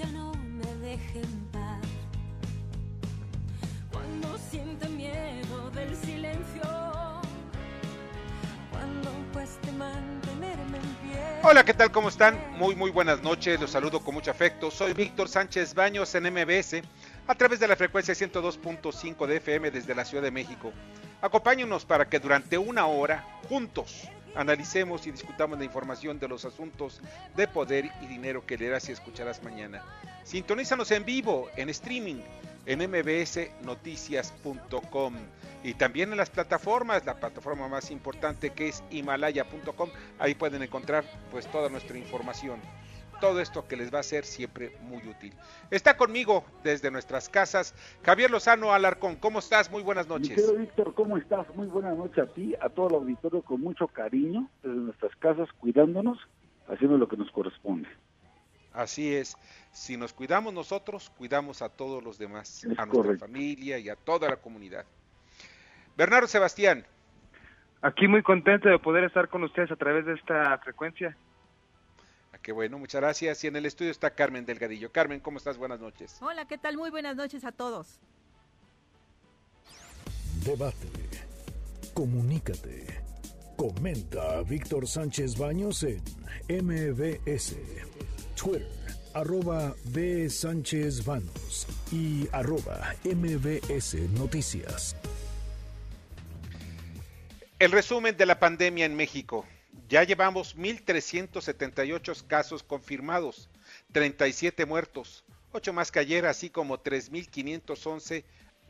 Noche no me deje en cuando siente miedo del silencio, cuando. Hola, ¿qué tal? ¿Cómo están? Muy, muy buenas noches. Los saludo con mucho afecto. Soy Víctor Sánchez Baños en MBS a través de la frecuencia 102.5 de FM desde la Ciudad de México. Acompáñenos para que durante una hora, juntos, analicemos y discutamos la información de los asuntos de poder y dinero que leerás y escucharás mañana. Sintonízanos en vivo, en streaming, en mbsnoticias.com y también en las plataformas, la plataforma más importante que es himalaya.com. Ahí pueden encontrar pues toda nuestra información. Todo esto que les va a ser siempre muy útil. Está conmigo desde nuestras casas Javier Lozano Alarcón. ¿Cómo estás? Muy buenas noches. querido Víctor, ¿cómo estás? Muy buenas noches a ti, a todo el auditorio con mucho cariño, desde nuestras casas, cuidándonos, haciendo lo que nos corresponde. Así es. Si nos cuidamos nosotros, cuidamos a todos los demás, Es a nuestra correcto. familia y a toda la comunidad. Bernardo Sebastián, Aquí muy contento de poder estar con ustedes a través de esta frecuencia. Qué bueno, muchas gracias. Y en el estudio está Carmen Delgadillo. Carmen, ¿cómo estás? Buenas noches. Hola, ¿qué tal? Muy buenas noches a todos. Debate. Comunícate. Comenta a Víctor Sánchez Baños en MBS. Twitter, arroba B. Sánchez Baños y arroba MBS Noticias. El resumen de la pandemia en México. Ya llevamos 1.378 casos confirmados, 37 muertos, 8 más que ayer, así como 3.511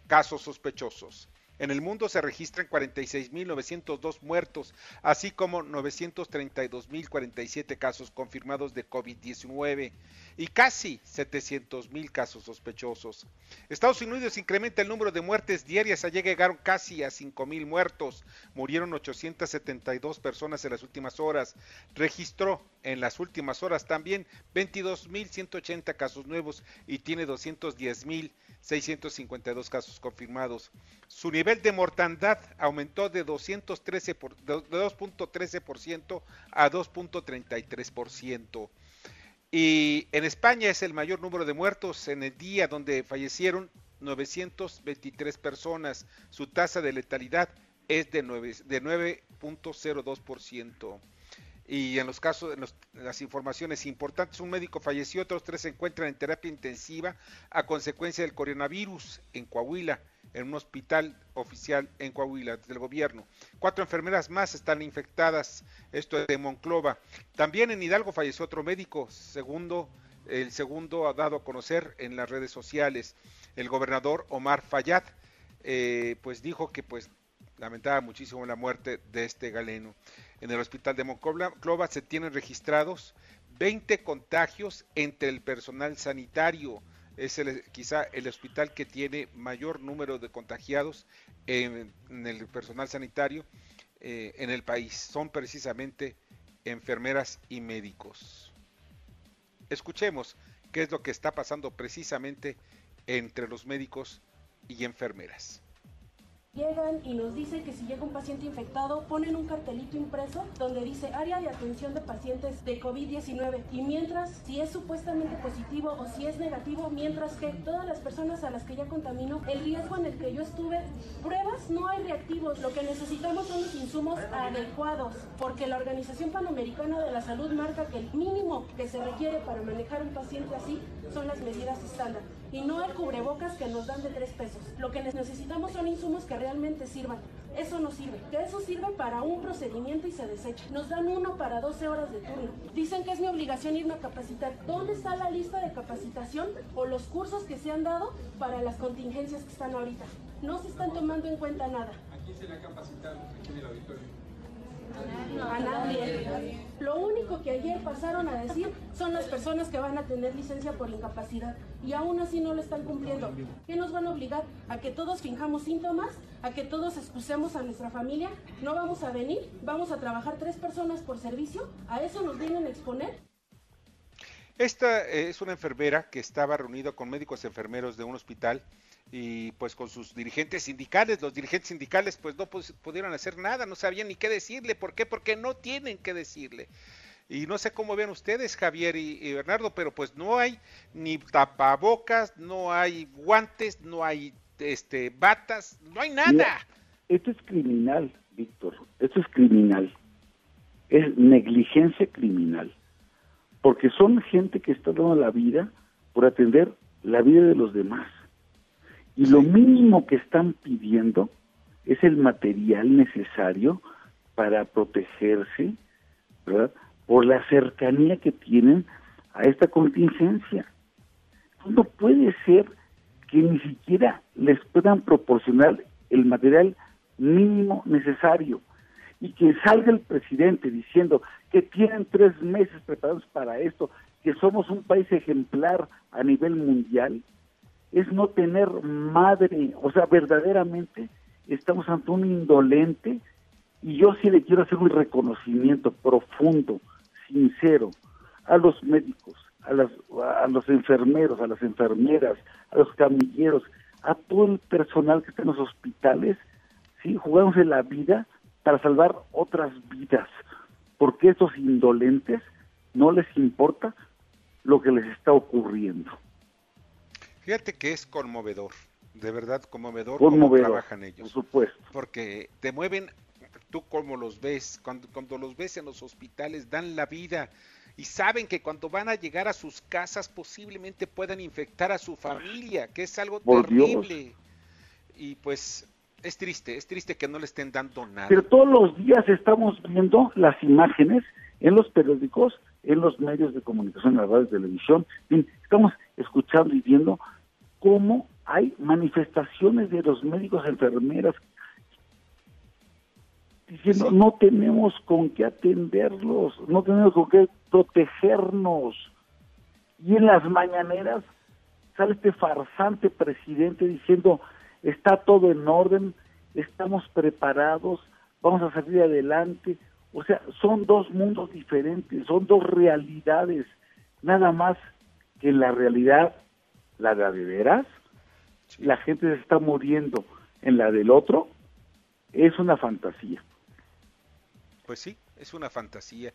casos sospechosos. En el mundo se registran 46.902 muertos, así como 932.047 casos confirmados de COVID-19 y casi 700.000 casos sospechosos. Estados Unidos incrementa el número de muertes diarias, allá llegaron casi a 5.000 muertos, murieron 872 personas en las últimas horas, registró en las últimas horas también 22.180 casos nuevos y tiene 210.652 casos confirmados. Su nivel de mortandad aumentó de 213 por- de 2.13% a 2.33%. Y en España es el mayor número de muertos en el día donde fallecieron 923 personas. Su tasa de letalidad es de 9 de 9.02%. Y en los casos, en los- las informaciones importantes, un médico falleció, otros tres se encuentran en terapia intensiva a consecuencia del coronavirus en Coahuila, en un hospital oficial en Coahuila del gobierno. Cuatro enfermeras más están infectadas, esto es de Monclova. También en Hidalgo falleció otro médico, segundo, el segundo ha dado a conocer en las redes sociales. El gobernador Omar Fayad, eh, pues dijo que pues lamentaba muchísimo la muerte de este galeno. En el hospital de Monclova se tienen registrados 20 contagios entre el personal sanitario. Es el- quizá el hospital que tiene mayor número de contagiados en, el personal sanitario eh, en el país. Son precisamente enfermeras y médicos. Escuchemos qué es lo que está pasando precisamente entre los médicos y enfermeras. Llegan y nos dicen que si llega un paciente infectado, ponen un cartelito impreso donde dice área de atención de pacientes de COVID-19. Y mientras, si es supuestamente positivo o si es negativo, mientras que todas las personas a las que ya contaminó, el riesgo en el que yo estuve, pruebas no hay reactivos. Lo que necesitamos son los insumos adecuados, porque la Organización Panamericana de la Salud marca que el mínimo que se requiere para manejar un paciente así son las medidas estándar. Y no el cubrebocas que nos dan de tres pesos. Lo que necesitamos son insumos que realmente sirvan. Eso no sirve. Que eso sirve para un procedimiento y se desecha. Nos dan uno para 12 horas de turno. Dicen que es mi obligación irme a capacitar. ¿Dónde está la lista de capacitación o los cursos que se han dado para las contingencias que están ahorita? No se están tomando en cuenta nada. ¿A quién se le ha capacitado aquí en el auditorio? A nadie. Lo único que ayer pasaron a decir son las personas que van a tener licencia por incapacidad y aún así no lo están cumpliendo. ¿Qué nos van a obligar? ¿A que todos finjamos síntomas? ¿A que todos excusemos a nuestra familia? ¿No vamos a venir? ¿Vamos a trabajar tres personas por servicio? ¿A eso nos vienen a exponer? Esta eh, es una enfermera que estaba reunida con médicos enfermeros de un hospital y pues con sus dirigentes sindicales, los dirigentes sindicales pues no pudieron hacer nada, no sabían ni qué decirle, ¿por qué? Porque no tienen que decirle. Y no sé cómo ven ustedes, Javier y, Bernardo, pero pues no hay ni tapabocas, no hay guantes, no hay este batas, no hay nada. esto es criminal, Víctor, esto es criminal. Es negligencia criminal. Porque son gente que está dando la vida por atender la vida de los demás. Y lo mínimo que están pidiendo es el material necesario para protegerse, ¿verdad? Por la cercanía que tienen a esta contingencia. No puede ser que ni siquiera les puedan proporcionar el material mínimo necesario y que salga el presidente diciendo que tienen tres meses preparados para esto, que somos un país ejemplar a nivel mundial, es no tener madre, o sea, verdaderamente estamos ante un indolente y yo sí le quiero hacer un reconocimiento profundo, sincero, a los médicos, a, las, a los enfermeros, a las enfermeras, a los camilleros, a todo el personal que está en los hospitales, ¿sí? en la vida para salvar otras vidas, porque estos indolentes no les importa lo que les está ocurriendo. Fíjate que es conmovedor, de verdad conmovedor, cómo trabajan ellos. Por supuesto. Porque te mueven, tú como los ves, cuando, cuando los ves en los hospitales, dan la vida y saben que cuando van a llegar a sus casas posiblemente puedan infectar a su familia, que es algo terrible. Y pues es triste, es triste que no le estén dando nada. Pero todos los días estamos viendo las imágenes en los periódicos, en los medios de comunicación, en la radio, televisión, estamos escuchando y viendo cómo hay manifestaciones de los médicos, enfermeras, diciendo no tenemos con qué atenderlos, no tenemos con qué protegernos. Y en las mañaneras sale este farsante presidente diciendo está todo en orden, estamos preparados, vamos a salir adelante. O sea, son dos mundos diferentes, son dos realidades, nada más que la realidad, la de veras, la gente se está muriendo en la del otro, es una fantasía. Pues sí, es una fantasía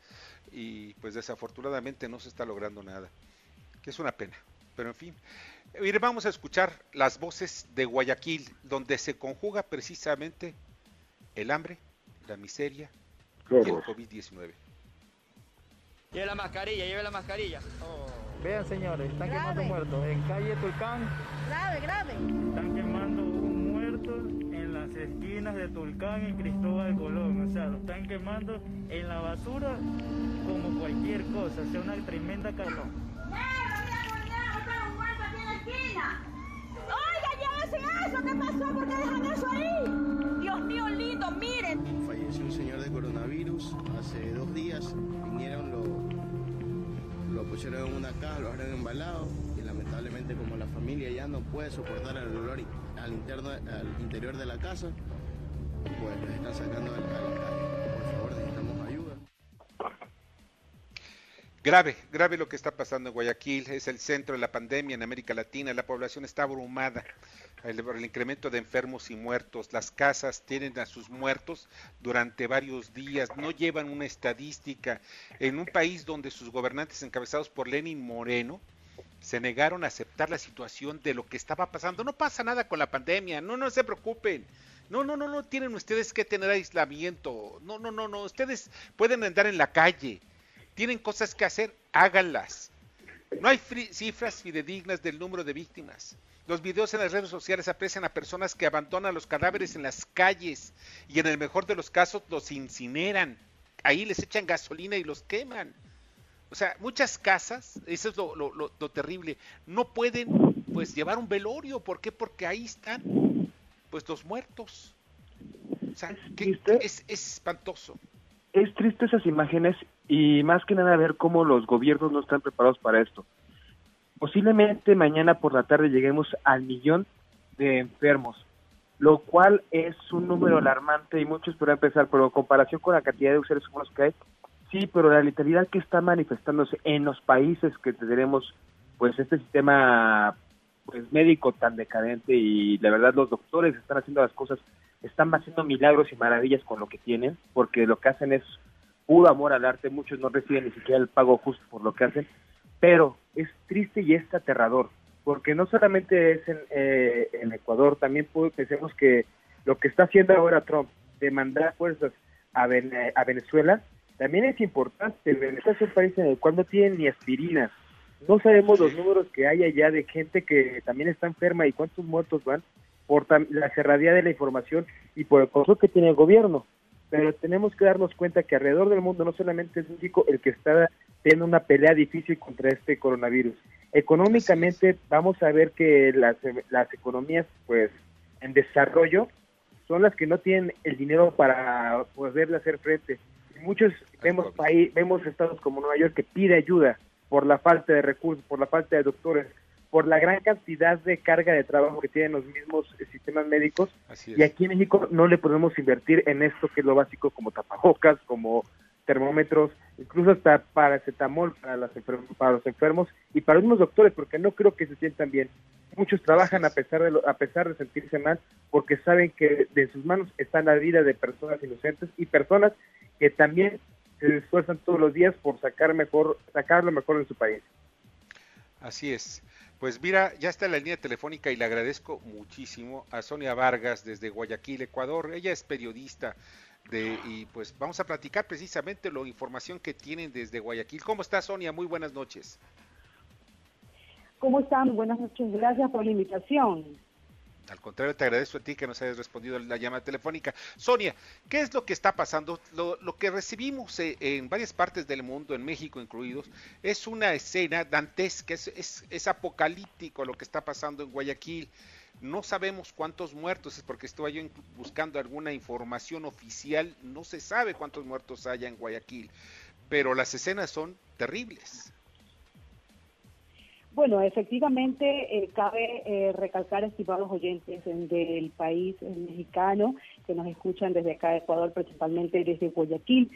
y pues desafortunadamente no se está logrando nada, que es una pena, pero en fin. Mire, vamos a escuchar las voces de Guayaquil, donde se conjuga precisamente el hambre, la miseria y el COVID-19. Lleve la mascarilla, lleve la mascarilla. Oh. Vean señores, están quemando muertos en calle Tulcán. Grave, grave. Están esquinas de Tulcán y Cristóbal Colón. O sea, lo están quemando en la basura como cualquier cosa. O sea, una tremenda calor. Oiga, llévese eso, ¿qué pasó? ¿Por qué dejan eso ahí? Dios mío lindo, miren. Falleció un señor de coronavirus hace dos días. Vinieron, lo, lo pusieron en una caja, lo dejaron embalado lamentablemente como la familia ya no puede soportar el olor al, interno, al interior de la casa, pues les están sacando del calle. Por favor, necesitamos ayuda. Grave, grave lo que está pasando en Guayaquil, es el centro de la pandemia en América Latina, la población está abrumada, el, el, incremento de enfermos y muertos, las casas tienen a sus muertos durante varios días, no llevan una estadística, en un país donde sus gobernantes encabezados por Lenin Moreno se negaron a aceptar la situación de lo que estaba pasando, no pasa nada con la pandemia, no, no se preocupen, no, no, no, no tienen ustedes que tener aislamiento, no, no, no, no, ustedes pueden andar en la calle, tienen cosas que hacer, háganlas. No hay cifras fidedignas del número de víctimas. Los videos en las redes sociales aprecian a personas que abandonan los cadáveres en las calles y en el mejor de los casos los incineran. Ahí les echan gasolina y los queman. O sea, muchas casas, eso es lo, terrible, no pueden pues llevar un velorio. ¿Por qué? Porque ahí están pues los muertos. O sea, es, es espantoso. Es triste esas imágenes y más que nada ver cómo los gobiernos no están preparados para esto. Posiblemente mañana por la tarde lleguemos al millón de enfermos, lo cual es un número alarmante y muchos podrán pensar, pero en comparación con la cantidad de seres humanos que hay, sí, pero la letalidad que está manifestándose en los países que tenemos pues este sistema pues médico tan decadente y la verdad los doctores están haciendo las cosas, están haciendo milagros y maravillas con lo que tienen, porque lo que hacen es puro amor al arte, muchos no reciben ni siquiera el pago justo por lo que hacen, pero es triste y es aterrador, porque no solamente es en, eh, en Ecuador, también pensemos que lo que está haciendo ahora Trump de mandar fuerzas a, a Venezuela, también es importante. Venezuela es un país en el cual no tienen ni aspirinas. No sabemos los números que hay allá de gente que también está enferma y cuántos muertos van por la cerradía de la información y por el control que tiene el gobierno pero tenemos que darnos cuenta que alrededor del mundo no solamente es México el que está teniendo una pelea difícil contra este coronavirus. Económicamente vamos a ver que las, las economías pues en desarrollo son las que no tienen el dinero para poder hacer frente. Muchos vemos país, vemos estados como Nueva York que pide ayuda por la falta de recursos, por la falta de doctores, por la gran cantidad de carga de trabajo que tienen los mismos sistemas médicos. Y aquí en México no le podemos invertir en esto que es lo básico como tapabocas, como termómetros, incluso hasta paracetamol para, las para los enfermos y para unos doctores, porque no creo que se sientan bien. Muchos trabajan a pesar de a pesar de sentirse mal, porque saben que de sus manos está la vida de personas inocentes y personas que también se esfuerzan todos los días por sacar mejor, sacar lo mejor de su país. Así es. Pues mira, ya está en la línea telefónica y le agradezco muchísimo a Sonia Vargas desde Guayaquil, Ecuador. Ella es periodista de, y pues vamos a platicar precisamente la información que tienen desde Guayaquil. ¿Cómo está Sonia? Muy buenas noches. ¿Cómo están? Buenas noches. Gracias por la invitación. Al contrario, te agradezco a ti que nos hayas respondido la llamada telefónica. Sonia, ¿qué es lo que está pasando? Lo, que recibimos eh, en varias partes del mundo, en México incluidos, es una escena dantesca, es, es, apocalíptico lo que está pasando en Guayaquil. No sabemos cuántos muertos, es porque estuve yo buscando alguna información oficial, no se sabe cuántos muertos haya en Guayaquil, pero las escenas son terribles. Bueno, efectivamente, eh, cabe eh, recalcar, estimados oyentes del país mexicano que nos escuchan desde acá de Ecuador, principalmente desde Guayaquil,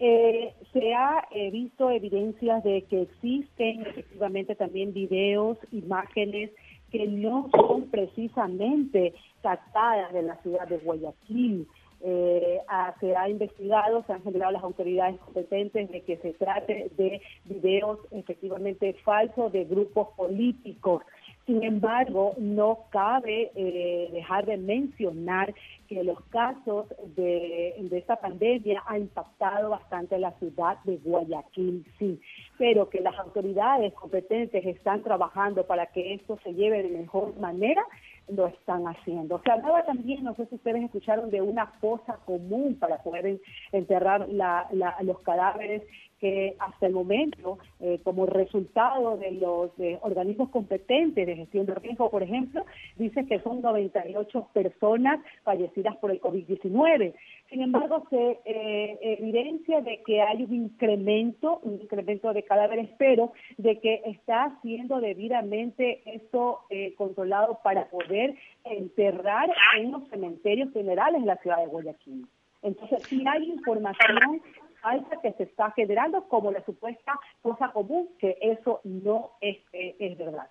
eh, se ha visto evidencias de que existen efectivamente también videos, imágenes que no son precisamente captadas de la ciudad de Guayaquil eh, se ha investigado, se han generado las autoridades competentes de que se trate de videos efectivamente falsos de grupos políticos. Sin embargo, no cabe eh, dejar de mencionar que los casos de, esta pandemia han impactado bastante la ciudad de Guayaquil, sí, pero que las autoridades competentes están trabajando para que esto se lleve de mejor manera lo están haciendo. Se hablaba también, no sé si ustedes escucharon, de una fosa común para poder enterrar los cadáveres que hasta el momento, eh, como resultado de los organismos competentes de gestión de riesgo, por ejemplo, dice que son 98 personas fallecidas por el COVID-19. Sin embargo, se eh, evidencia de que hay un incremento, un incremento de cadáveres, pero de que está siendo debidamente esto eh, controlado para poder enterrar en los cementerios generales de la ciudad de Guayaquil. Entonces, si hay información falsa que se está generando como la supuesta cosa común, que eso no es, es, verdad.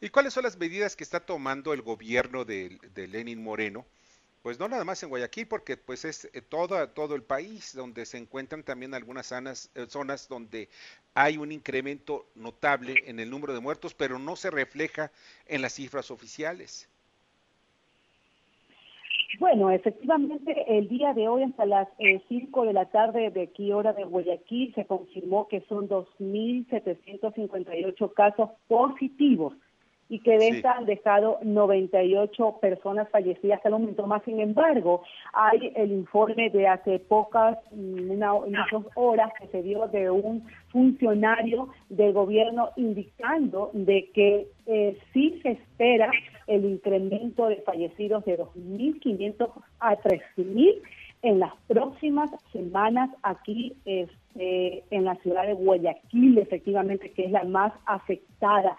¿Y cuáles son las medidas que está tomando el gobierno de, Lenin Moreno? Pues no nada más en Guayaquil, porque pues es eh, todo, todo el país donde se encuentran también algunas zonas, eh, zonas donde hay un incremento notable en el número de muertos, pero no se refleja en las cifras oficiales. Bueno, efectivamente, el día de hoy hasta las 5 de la tarde de aquí, hora de Guayaquil, se confirmó que son 2.758 casos positivos y que de estas han dejado 98 personas fallecidas hasta el momento más. Sin embargo, hay el informe de hace pocas, mm, una, unas horas que se dio de un funcionario del gobierno indicando de que eh, sí se espera el incremento de fallecidos de 2.500 a 3.000 en las próximas semanas aquí este, en la ciudad de Guayaquil, efectivamente, que es la más afectada.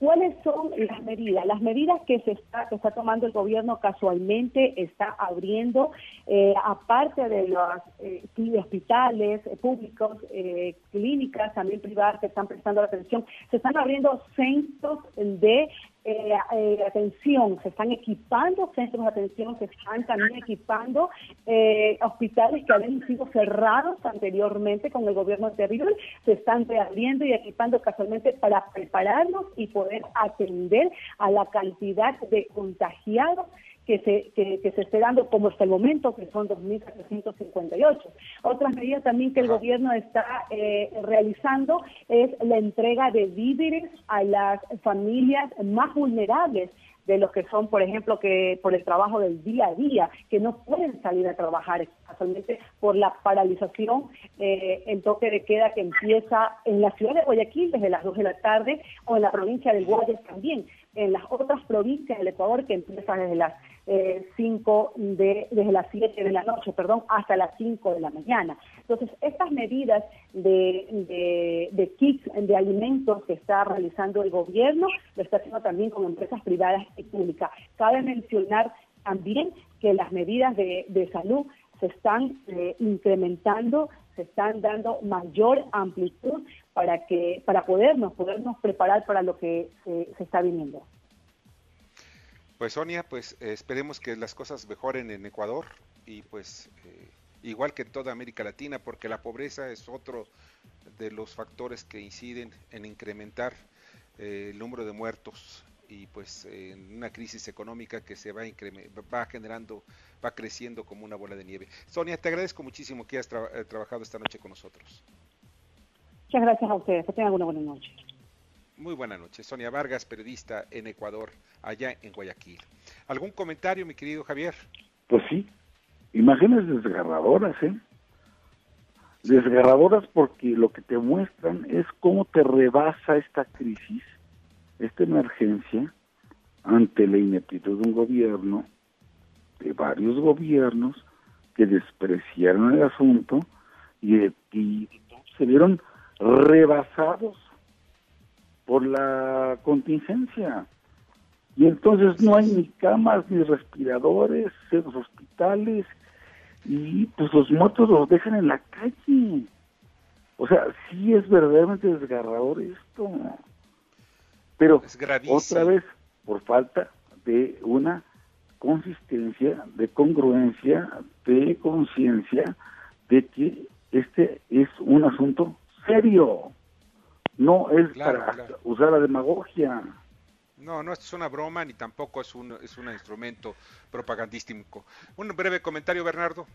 ¿Cuáles son las medidas? Las medidas que se está, que está tomando el gobierno casualmente está abriendo, eh, aparte de los eh, hospitales eh, públicos, eh, clínicas también privadas que están prestando atención, se están abriendo centros de eh, eh, atención, se están equipando centros de atención, se están también equipando eh, hospitales que habían sido cerrados anteriormente con el gobierno anterior, se están reabriendo y equipando casualmente para prepararnos y poder atender a la cantidad de contagiados que se, que, que se esté dando como hasta el momento, que son 2.758. Otras medidas también que el gobierno está eh, realizando es la entrega de víveres a las familias más vulnerables de los que son, por ejemplo, que por el trabajo del día a día, que no pueden salir a trabajar casualmente por la paralización, eh, el toque de queda que empieza en la ciudad de Guayaquil desde las 2 de la tarde o en la provincia del Guayas también, en las otras provincias del Ecuador que empiezan desde las eh, de, desde las 7 de la noche, perdón, hasta las 5 de la mañana. Entonces, estas medidas de, de, de kits de alimentos que está realizando el gobierno, lo está haciendo también con empresas privadas y públicas. Cabe mencionar también que las medidas de, de salud se están eh, incrementando, se están dando mayor amplitud para que para podernos podernos preparar para lo que se, se está viniendo. Pues Sonia, pues eh, esperemos que las cosas mejoren en Ecuador y pues eh, igual que en toda América Latina, porque la pobreza es otro de los factores que inciden en incrementar eh, el número de muertos y pues en una crisis económica que se va, va generando, va creciendo como una bola de nieve. Sonia, te agradezco muchísimo que hayas trabajado esta noche con nosotros. Muchas gracias a ustedes. Que tengan una buena noche. Muy buenas noches. Sonia Vargas, periodista en Ecuador, allá en Guayaquil. ¿Algún comentario, mi querido Javier? Pues sí, imágenes desgarradoras, ¿eh? Desgarradoras porque lo que te muestran es cómo te rebasa esta crisis, esta emergencia, ante la ineptitud de un gobierno, de varios gobiernos, que despreciaron el asunto y, se vieron rebasados por la contingencia. Y entonces no hay ni camas ni respiradores en los hospitales y pues los muertos los dejan en la calle. O sea, sí es verdaderamente desgarrador esto. Pero otra vez, por falta de una consistencia, de congruencia, de conciencia de que este es un asunto serio. No es para usar la demagogia. No, no es una broma ni tampoco es un, es un instrumento propagandístico. Un breve comentario, Bernardo.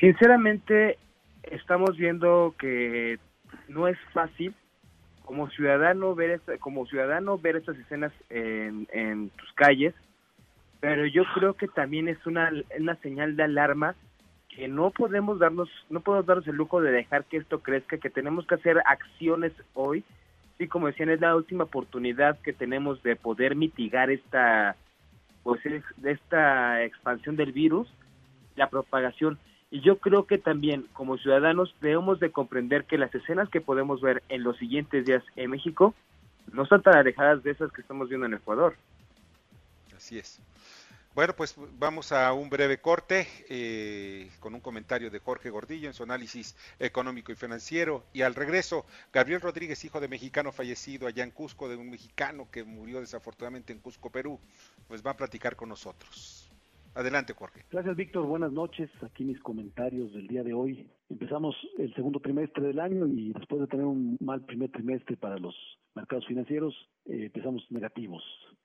Sinceramente, estamos viendo que no es fácil como ciudadano ver como ciudadano ver estas escenas en, en tus calles, pero yo creo que también es una, una señal de alarma que no podemos darnos, no podemos darnos el lujo de dejar que esto crezca, que tenemos que hacer acciones hoy. Y como decían, es la última oportunidad que tenemos de poder mitigar esta, pues, esta expansión del virus, la propagación. Y yo creo que también como ciudadanos debemos de comprender que las escenas que podemos ver en los siguientes días en México no son tan alejadas de esas que estamos viendo en Ecuador. Así es. Bueno, pues vamos a un breve corte eh, con un comentario de Jorge Gordillo en su análisis económico y financiero. Y al regreso, Gabriel Rodríguez, hijo de mexicano fallecido allá en Cusco, de un mexicano que murió desafortunadamente en Cusco, Perú, pues va a platicar con nosotros. Adelante, Jorge. Gracias, Víctor. Buenas noches. Aquí mis comentarios del día de hoy. Empezamos el segundo trimestre del año y después de tener un mal primer trimestre para los mercados financieros, eh, empezamos negativos.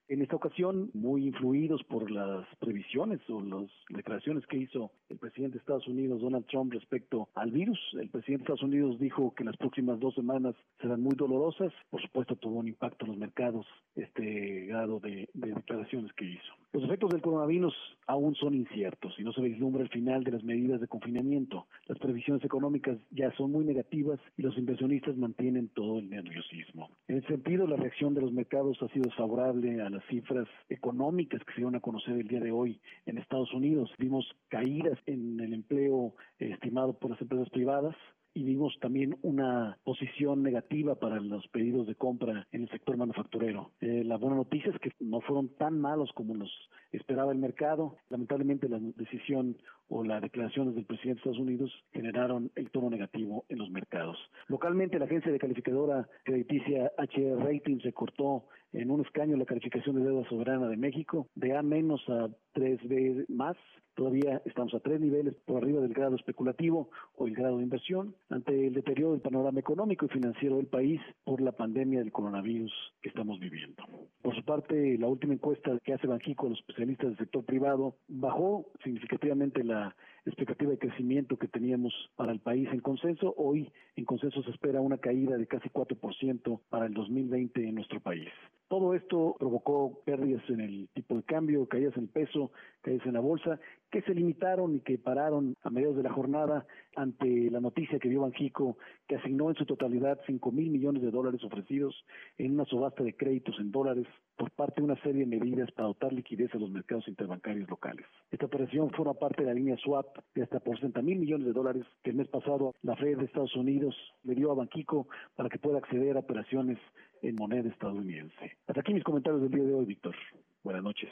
En esta ocasión, muy influidos por las previsiones o las declaraciones que hizo el presidente de Estados Unidos, Donald Trump, respecto al virus, el presidente de Estados Unidos dijo que las próximas dos semanas serán muy dolorosas. Por supuesto, tuvo un impacto en los mercados este grado de, de declaraciones que hizo. Los efectos del coronavirus aún son inciertos y no se vislumbra el final de las medidas de confinamiento. Las previsiones económicas ya son muy negativas y los inversionistas mantienen todo el nerviosismo. En ese sentido, la reacción de los mercados ha sido desfavorable a las cifras económicas que se dieron a conocer el día de hoy en Estados Unidos. Vimos caídas en el empleo estimado por las empresas privadas, y vimos también una posición negativa para los pedidos de compra en el sector manufacturero. Eh, la buena noticia es que no fueron tan malos como nos esperaba el mercado. Lamentablemente la decisión o las declaraciones del presidente de Estados Unidos generaron el tono negativo en los mercados. Localmente la agencia de calificadora crediticia HR Rating se cortó en un escaño la calificación de deuda soberana de México de A menos a 3B más. Todavía estamos a tres niveles por arriba del grado especulativo o el grado de inversión ante el deterioro del panorama económico y financiero del país por la pandemia del coronavirus que estamos viviendo. Por su parte, la última encuesta que hace Banjico a los especialistas del sector privado bajó significativamente la expectativa de crecimiento que teníamos para el país en consenso. Hoy en consenso se espera una caída de casi 4% para el 2020 en nuestro país. Todo esto provocó pérdidas en el tipo de cambio, caídas en peso, caídas en la bolsa, que se limitaron y que pararon a mediados de la jornada ante la noticia que dio Banjico, que asignó en su totalidad 5 mil millones de dólares ofrecidos en una subasta de créditos en dólares por parte de una serie de medidas para dotar liquidez a los mercados interbancarios locales. Esta operación forma parte de la línea swap de hasta por 60 mil millones de dólares que el mes pasado la Fed de Estados Unidos le dio a Banjico para que pueda acceder a operaciones en moneda estadounidense. Hasta aquí mis comentarios del día de hoy, Víctor. Buenas noches.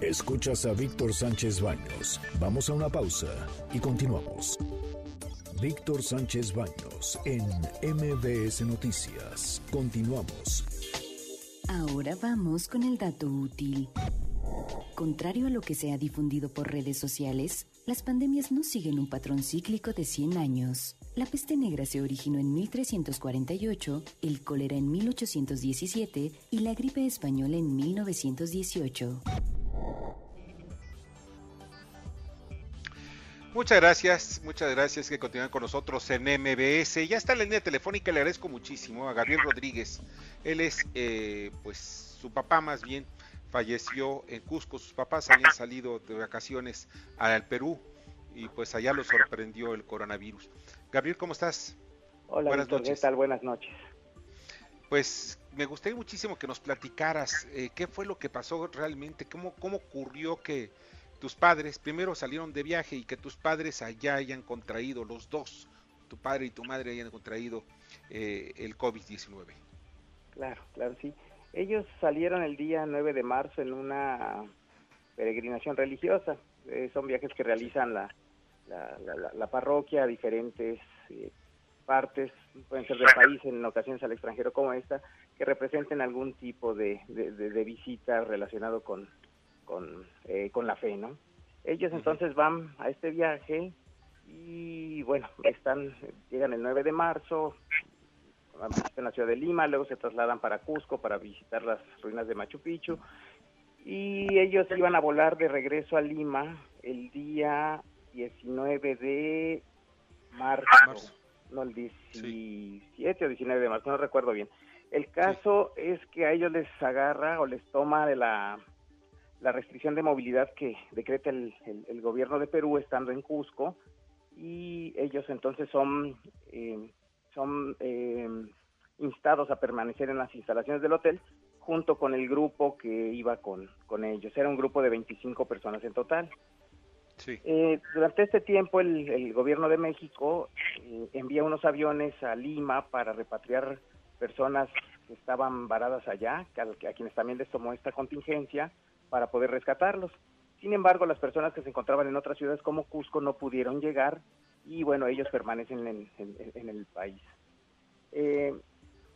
Escuchas a Víctor Sánchez Baños. Vamos a una pausa y continuamos. Víctor Sánchez Baños en MBS Noticias. Continuamos. Ahora vamos con el dato útil. Contrario a lo que se ha difundido por redes sociales, las pandemias no siguen un patrón cíclico de 100 años. La peste negra se originó en 1348, el cólera en 1817 y la gripe española en 1918. Muchas gracias, muchas gracias que continúen con nosotros en MBS. Ya está en la línea telefónica, le agradezco muchísimo a Gabriel Rodríguez. Él es, eh, pues, su papá más bien, falleció en Cusco. Sus papás habían salido de vacaciones al Perú y pues allá lo sorprendió el coronavirus. Gabriel, ¿cómo estás? Hola, Buenas noches. ¿qué tal? Buenas noches. Pues me gustaría muchísimo que nos platicaras eh, qué fue lo que pasó realmente, cómo, cómo ocurrió que tus padres primero salieron de viaje y que tus padres allá hayan contraído, los dos, tu padre y tu madre hayan contraído eh, el COVID-19. Claro, claro, sí. Ellos salieron el día 9 de marzo en una peregrinación religiosa. Eh, son viajes que realizan la, la, parroquia a diferentes eh, partes, pueden ser del país, en ocasiones al extranjero como esta, que representen algún tipo de, de, visita relacionado con, con, eh, con la fe, ¿no? Ellos entonces van a este viaje y bueno, están, llegan el 9 de marzo, en la ciudad de Lima, luego se trasladan para Cusco para visitar las ruinas de Machu Picchu y ellos iban a volar de regreso a Lima el día 19 de marzo, no el 17 o 19 de marzo, no recuerdo bien. El caso es que a ellos les agarra o les toma de la, la restricción de movilidad que decreta el, el, gobierno de Perú estando en Cusco y ellos entonces son eh, son eh, instados a permanecer en las instalaciones del hotel junto con el grupo que iba con, con ellos. Era un grupo de 25 personas en total. Eh, durante este tiempo el, gobierno de México eh, envía unos aviones a Lima para repatriar personas que estaban varadas allá, a, a quienes también les tomó esta contingencia para poder rescatarlos. Sin embargo, las personas que se encontraban en otras ciudades como Cusco no pudieron llegar y bueno, ellos permanecen en, el país. Eh,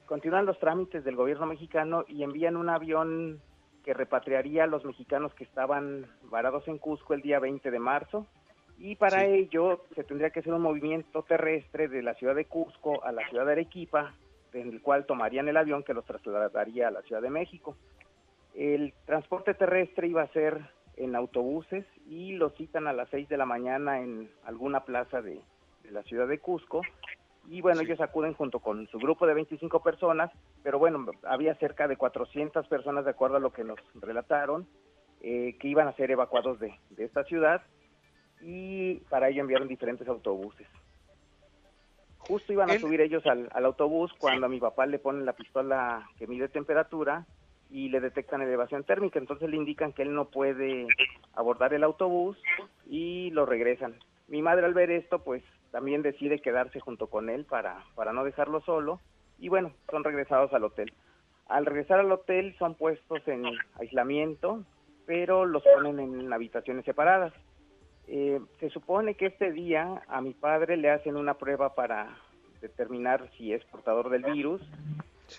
continúan los trámites del gobierno mexicano y envían un avión que repatriaría a los mexicanos que estaban varados en Cusco el día 20 de marzo y para ello se tendría que hacer un movimiento terrestre de la ciudad de Cusco a la ciudad de Arequipa, en el cual tomarían el avión que los trasladaría a la Ciudad de México. El transporte terrestre iba a ser en autobuses y lo citan a las 6 de la mañana en alguna plaza de, de la ciudad de Cusco. Y bueno, ellos acuden junto con su grupo de 25 personas, pero bueno, había cerca de 400 personas, de acuerdo a lo que nos relataron, eh, que iban a ser evacuados de, de esta ciudad y para ello enviaron diferentes autobuses. Justo iban a subir ellos al, al autobús cuando a mi papá le ponen la pistola que mide temperatura y le detectan elevación térmica, entonces le indican que él no puede abordar el autobús y lo regresan. Mi madre al ver esto, pues también decide quedarse junto con él para, para no dejarlo solo y bueno, son regresados al hotel. Al regresar al hotel son puestos en aislamiento, pero los ponen en habitaciones separadas. Eh, se supone que este día a mi padre le hacen una prueba para determinar si es portador del virus,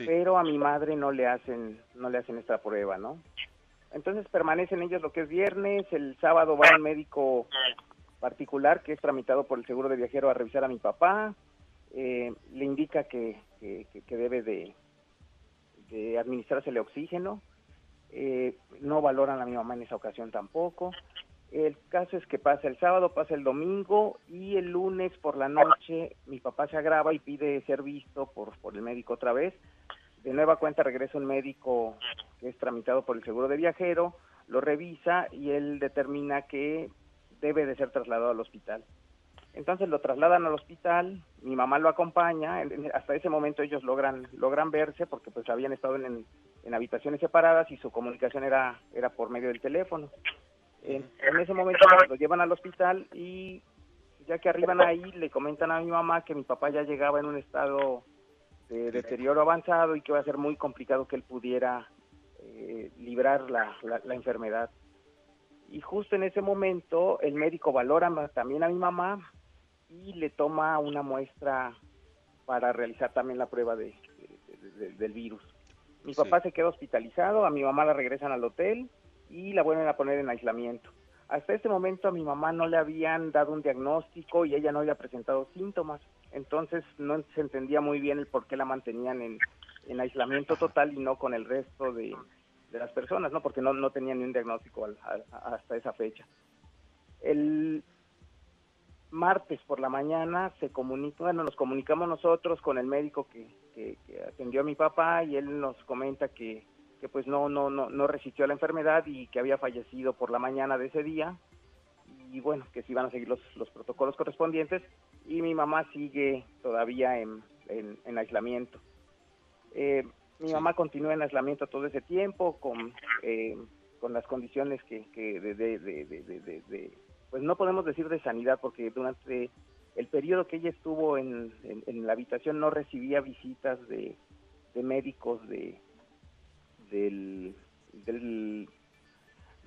pero a mi madre no le hacen no le hacen esta prueba, ¿no? Entonces permanecen ellos lo que es viernes, el sábado va un médico particular que es tramitado por el seguro de viajero a revisar a mi papá, eh, le indica que, que, debe de, de administrársele oxígeno, eh, no valoran a mi mamá en esa ocasión tampoco. El caso es que pasa el sábado, pasa el domingo y el lunes por la noche mi papá se agrava y pide ser visto por, por el médico otra vez. De nueva cuenta regresa un médico que es tramitado por el seguro de viajero, lo revisa y él determina que debe de ser trasladado al hospital. Entonces lo trasladan al hospital, mi mamá lo acompaña, hasta ese momento ellos logran logran verse porque pues habían estado en, en habitaciones separadas y su comunicación era era por medio del teléfono. En, en ese momento lo llevan al hospital y ya que arriban ahí le comentan a mi mamá que mi papá ya llegaba en un estado de deterioro avanzado y que va a ser muy complicado que él pudiera eh, librar la, la, la enfermedad. Y justo en ese momento el médico valora también a mi mamá y le toma una muestra para realizar también la prueba de, de- de- del virus. Mi papá se queda hospitalizado, a mi mamá la regresan al hotel y la vuelven a poner en aislamiento. Hasta ese momento a mi mamá no le habían dado un diagnóstico y ella no había presentado síntomas, entonces no se entendía muy bien el por qué la mantenían en, en aislamiento total y no con el resto de, de las personas, ¿no? Porque no, no tenían ni un diagnóstico al- hasta esa fecha. El martes por la mañana se comunica, bueno, nos comunicamos nosotros con el médico que, que, que atendió a mi papá y él nos comenta que, que pues no, no, no, no resistió a la enfermedad y que había fallecido por la mañana de ese día. Y bueno, que se iban a seguir los, los protocolos correspondientes. Y mi mamá sigue todavía en, en, en aislamiento. Eh, mi mamá continúa en aislamiento todo ese tiempo con, eh, con las condiciones que, que de, de, de, de- pues no podemos decir de sanidad porque durante el periodo que ella estuvo en, en- en la habitación no recibía visitas de, de médicos de del, del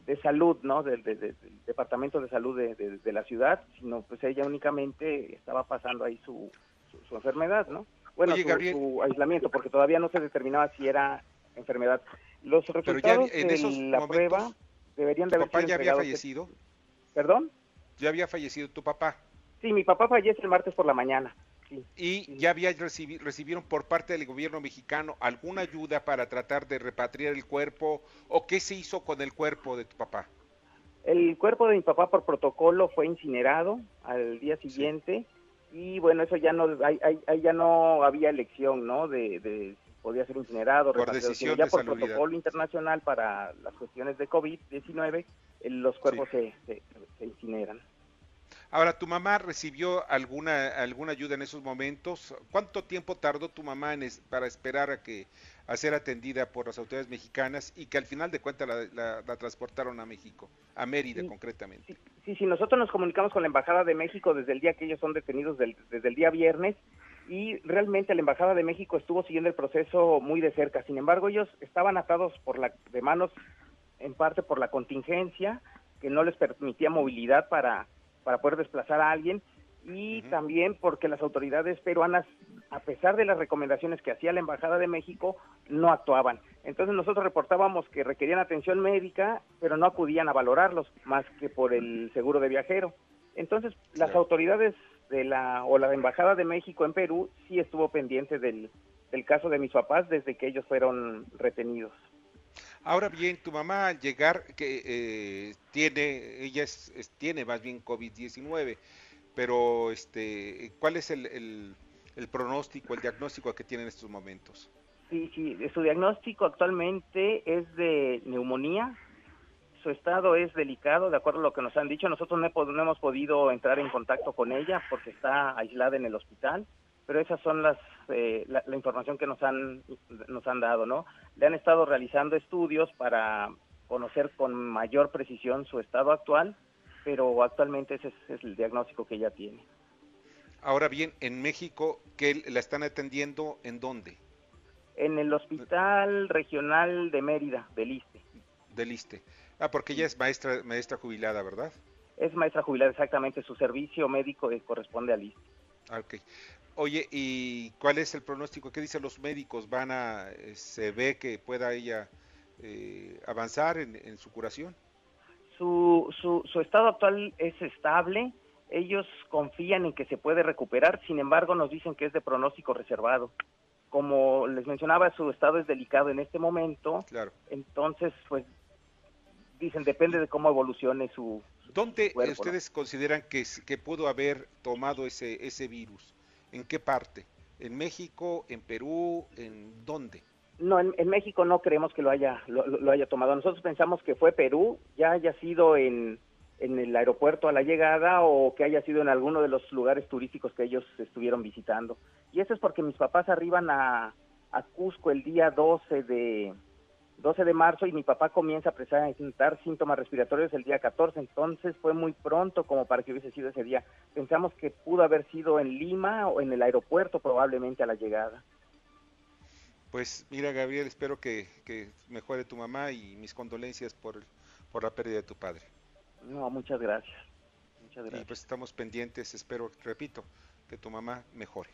de salud, ¿no? Del, del- del departamento de salud de, de- de la ciudad, sino pues ella únicamente estaba pasando ahí su, su, su enfermedad, ¿no? Bueno, Oye, su, aislamiento, porque todavía no se determinaba si era enfermedad. Los resultados en de la momentos, prueba deberían de ¿Tu haber papá sido ya había fallecido? ¿Perdón? ¿Ya había fallecido tu papá? Sí, mi papá fallece el martes por la mañana. Sí. ¿Y ya había recibi- recibieron por parte del gobierno mexicano alguna ayuda para tratar de repatriar el cuerpo? ¿O qué se hizo con el cuerpo de tu papá? El cuerpo de mi papá por protocolo fue incinerado al día siguiente y bueno, eso ya no, ahí, ahí- ya no había elección, ¿no? De, de si podía ser incinerado, Por decisión ya de por salubridad. protocolo internacional para las cuestiones de COVID-19, el- los cuerpos se, se, se incineran. Ahora, ¿tu mamá recibió alguna alguna ayuda en esos momentos? ¿Cuánto tiempo tardó tu mamá en es- para esperar a que a ser atendida por las autoridades mexicanas y que al final de cuentas la, la- la transportaron a México, a Mérida concretamente? Sí, sí, nosotros nos comunicamos con la Embajada de México desde el día que ellos son detenidos, del- desde el día viernes, y realmente la Embajada de México estuvo siguiendo el proceso muy de cerca. Sin embargo, ellos estaban atados por la, de manos, en parte por la contingencia, que no les permitía movilidad para, para poder desplazar a alguien, y también porque las autoridades peruanas, a pesar de las recomendaciones que hacía la Embajada de México, no actuaban. Entonces nosotros reportábamos que requerían atención médica, pero no acudían a valorarlos más que por el seguro de viajero. Entonces las autoridades de la o la Embajada de México en Perú sí estuvo pendiente del, del caso de mis papás desde que ellos fueron retenidos. Ahora bien, tu mamá al llegar, que eh, tiene, ella es, tiene más bien COVID-19, pero este, ¿cuál es el, el- el pronóstico, el diagnóstico que tiene en estos momentos? Sí, sí, su diagnóstico actualmente es de neumonía. Su estado es delicado, de acuerdo a lo que nos han dicho. Nosotros no hemos podido entrar en contacto con ella porque está aislada en el hospital, pero esas son las eh, la, la información que nos han nos han dado, ¿no? Le han estado realizando estudios para conocer con mayor precisión su estado actual, pero actualmente ese es, es el diagnóstico que ella tiene. Ahora bien, en México, ¿qué la están atendiendo en dónde? En el Hospital Regional de Mérida, del ISTE. Del ISTE. Ah, porque ella es maestra, maestra jubilada, ¿verdad? Es maestra jubilada, exactamente. Su servicio médico eh, corresponde al ISTE. Ah, ok. Oye, ¿y cuál es el pronóstico? ¿Qué dicen los médicos? ¿Van a, eh, se ve que pueda ella eh, avanzar en, en su curación? Su, su, su estado actual es estable. Ellos confían en que se puede recuperar, sin embargo nos dicen que es de pronóstico reservado. Como les mencionaba, su estado es delicado en este momento, Claro. entonces pues dicen depende de cómo evolucione su... ¿Dónde cuerpo, ¿no? ustedes consideran que, que pudo haber tomado ese, ese virus? ¿En qué parte? ¿En México? ¿En Perú? ¿En dónde? No, en, en México no creemos que lo haya lo, lo- haya tomado. Nosotros pensamos que fue Perú, ya haya sido en, en el aeropuerto a la llegada o que haya sido en alguno de los lugares turísticos que ellos estuvieron visitando. Y eso es porque mis papás arriban a, a Cusco el día 12 de 12 de marzo y mi papá comienza a presentar síntomas respiratorios el día 14, entonces fue muy pronto como para que hubiese sido ese día. Pensamos que pudo haber sido en Lima o en el aeropuerto probablemente a la llegada. Pues mira, Gabriel, espero que, que mejore tu mamá y mis condolencias por, por la pérdida de tu padre. No, muchas gracias. Muchas Y gracias. pues estamos pendientes, espero, repito, que tu mamá mejore.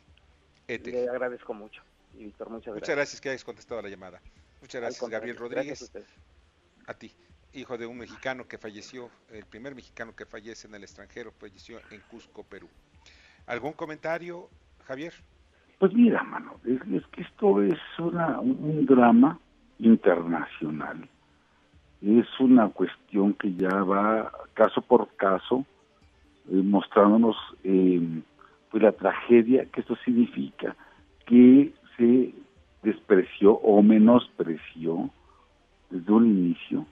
Ete. Le agradezco mucho. Y Víctor, muchas gracias. Muchas gracias que hayas contestado la llamada. Muchas gracias, Gabriel gracias Rodríguez. a ti, hijo de un mexicano que falleció, el primer mexicano que fallece en el extranjero, falleció en Cusco, Perú. ¿Algún comentario, Javier? Pues mira, mano, es, es que esto es una, un, un drama internacional. Es una cuestión que ya va caso por caso eh, mostrándonos eh, pues la tragedia que esto significa, que se despreció o menospreció desde un inicio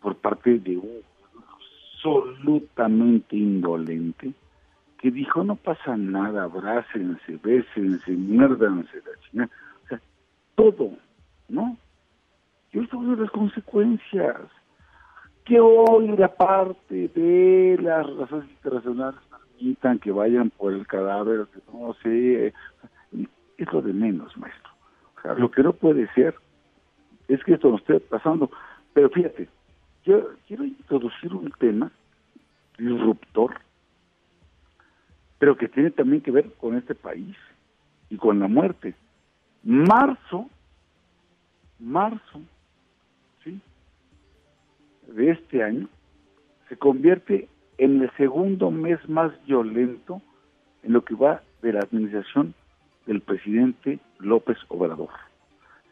por parte de un absolutamente indolente que dijo no pasa nada, abrácense, bésense, muérdanse, la chingada. O sea, todo, ¿no? Y estamos en las consecuencias. Que hoy la parte de las razones internacionales permitan que vayan por el cadáver, no sé, eh, es lo de menos, maestro. Lo que no puede ser es que esto nos esté pasando. Pero fíjate, yo quiero introducir un tema disruptor, pero que tiene también que ver con este país y con la muerte. Marzo, marzo, ¿sí? De este año se convierte en el segundo mes más violento en lo que va de la administración del presidente López Obrador,